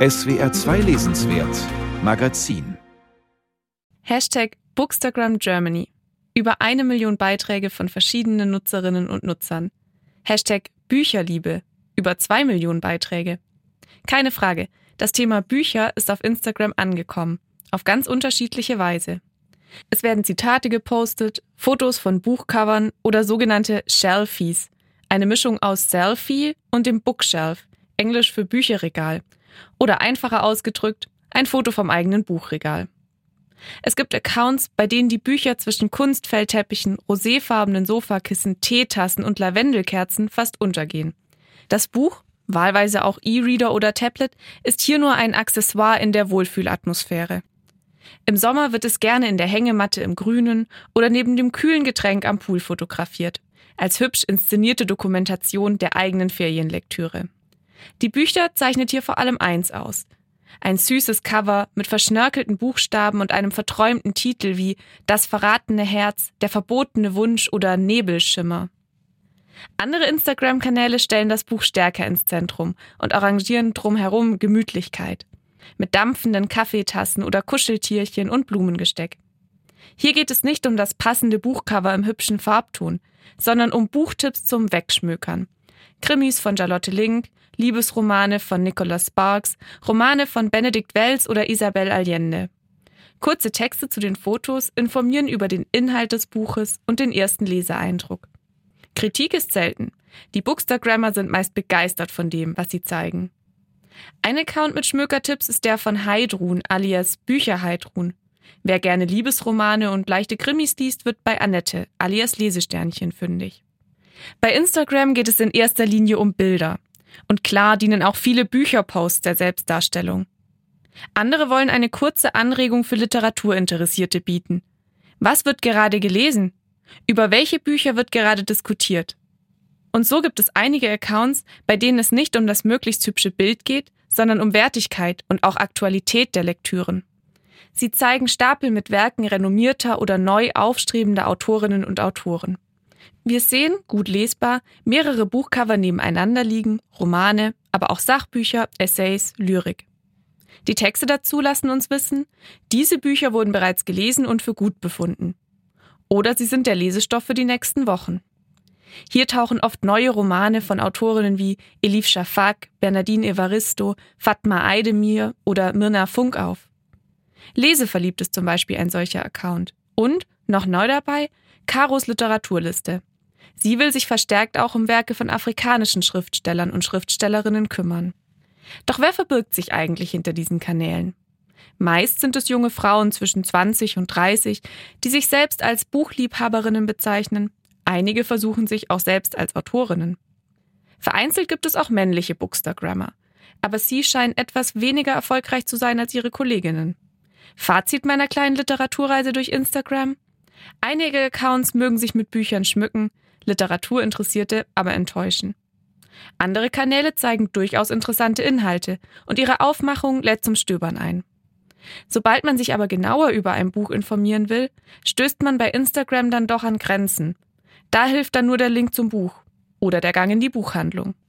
SWR 2 Lesenswert Magazin Hashtag Bookstagram Germany. Über eine Million Beiträge von verschiedenen Nutzerinnen und Nutzern. Hashtag Bücherliebe. Über zwei Millionen Beiträge. Keine Frage, das Thema Bücher ist auf Instagram angekommen. Auf ganz unterschiedliche Weise. Es werden Zitate gepostet, Fotos von Buchcovern oder sogenannte Shelfies. Eine Mischung aus Selfie und dem Bookshelf, englisch für Bücherregal. Oder einfacher ausgedrückt, ein Foto vom eigenen Buchregal. Es gibt Accounts, bei denen die Bücher zwischen Kunstfellteppichen, roséfarbenen Sofakissen, Teetassen und Lavendelkerzen fast untergehen. Das Buch, wahlweise auch E-Reader oder Tablet, ist hier nur ein Accessoire in der Wohlfühlatmosphäre. Im Sommer wird es gerne in der Hängematte im Grünen oder neben dem kühlen Getränk am Pool fotografiert, als hübsch inszenierte Dokumentation der eigenen Ferienlektüre. Die Bücher zeichnet hier vor allem eins aus. Ein süßes Cover mit verschnörkelten Buchstaben und einem verträumten Titel wie Das verratene Herz, Der verbotene Wunsch oder Nebelschimmer. Andere Instagram-Kanäle stellen das Buch stärker ins Zentrum und arrangieren drumherum Gemütlichkeit. Mit dampfenden Kaffeetassen oder Kuscheltierchen und Blumengesteck. Hier geht es nicht um das passende Buchcover im hübschen Farbton, sondern um Buchtipps zum Wegschmökern. Krimis von Charlotte Link, Liebesromane von Nicholas Sparks, Romane von Benedikt Wells oder Isabel Allende. Kurze Texte zu den Fotos informieren über den Inhalt des Buches und den ersten Leseeindruck. Kritik ist selten. Die Bookstagrammer sind meist begeistert von dem, was sie zeigen. Ein Account mit Schmökertipps ist der von Heidrun alias Bücher Heidrun. Wer gerne Liebesromane und leichte Krimis liest, wird bei Annette alias Lesesternchen fündig. Bei Instagram geht es in erster Linie um Bilder. Und klar dienen auch viele Bücherposts der Selbstdarstellung. Andere wollen eine kurze Anregung für Literaturinteressierte bieten. Was wird gerade gelesen? Über welche Bücher wird gerade diskutiert? Und so gibt es einige Accounts, bei denen es nicht um das möglichst hübsche Bild geht, sondern um Wertigkeit und auch Aktualität der Lektüren. Sie zeigen Stapel mit Werken renommierter oder neu aufstrebender Autorinnen und Autoren. Wir sehen, gut lesbar, mehrere Buchcover nebeneinander liegen, Romane, aber auch Sachbücher, Essays, Lyrik. Die Texte dazu lassen uns wissen, diese Bücher wurden bereits gelesen und für gut befunden. Oder sie sind der Lesestoff für die nächsten Wochen. Hier tauchen oft neue Romane von Autorinnen wie Elif Shafak, Bernardine Evaristo, Fatma Aydemir oder Mirna Funk auf. Leseverliebt ist zum Beispiel ein solcher Account. Und, noch neu dabei, Karos Literaturliste. Sie will sich verstärkt auch um Werke von afrikanischen Schriftstellern und Schriftstellerinnen kümmern. Doch wer verbirgt sich eigentlich hinter diesen Kanälen? Meist sind es junge Frauen zwischen 20 und 30, die sich selbst als Buchliebhaberinnen bezeichnen. Einige versuchen sich auch selbst als Autorinnen. Vereinzelt gibt es auch männliche Bookstagrammer. Aber sie scheinen etwas weniger erfolgreich zu sein als ihre Kolleginnen. Fazit meiner kleinen Literaturreise durch Instagram? Einige Accounts mögen sich mit Büchern schmücken, Literaturinteressierte aber enttäuschen. Andere Kanäle zeigen durchaus interessante Inhalte und ihre Aufmachung lädt zum Stöbern ein. Sobald man sich aber genauer über ein Buch informieren will, stößt man bei Instagram dann doch an Grenzen. Da hilft dann nur der Link zum Buch oder der Gang in die Buchhandlung.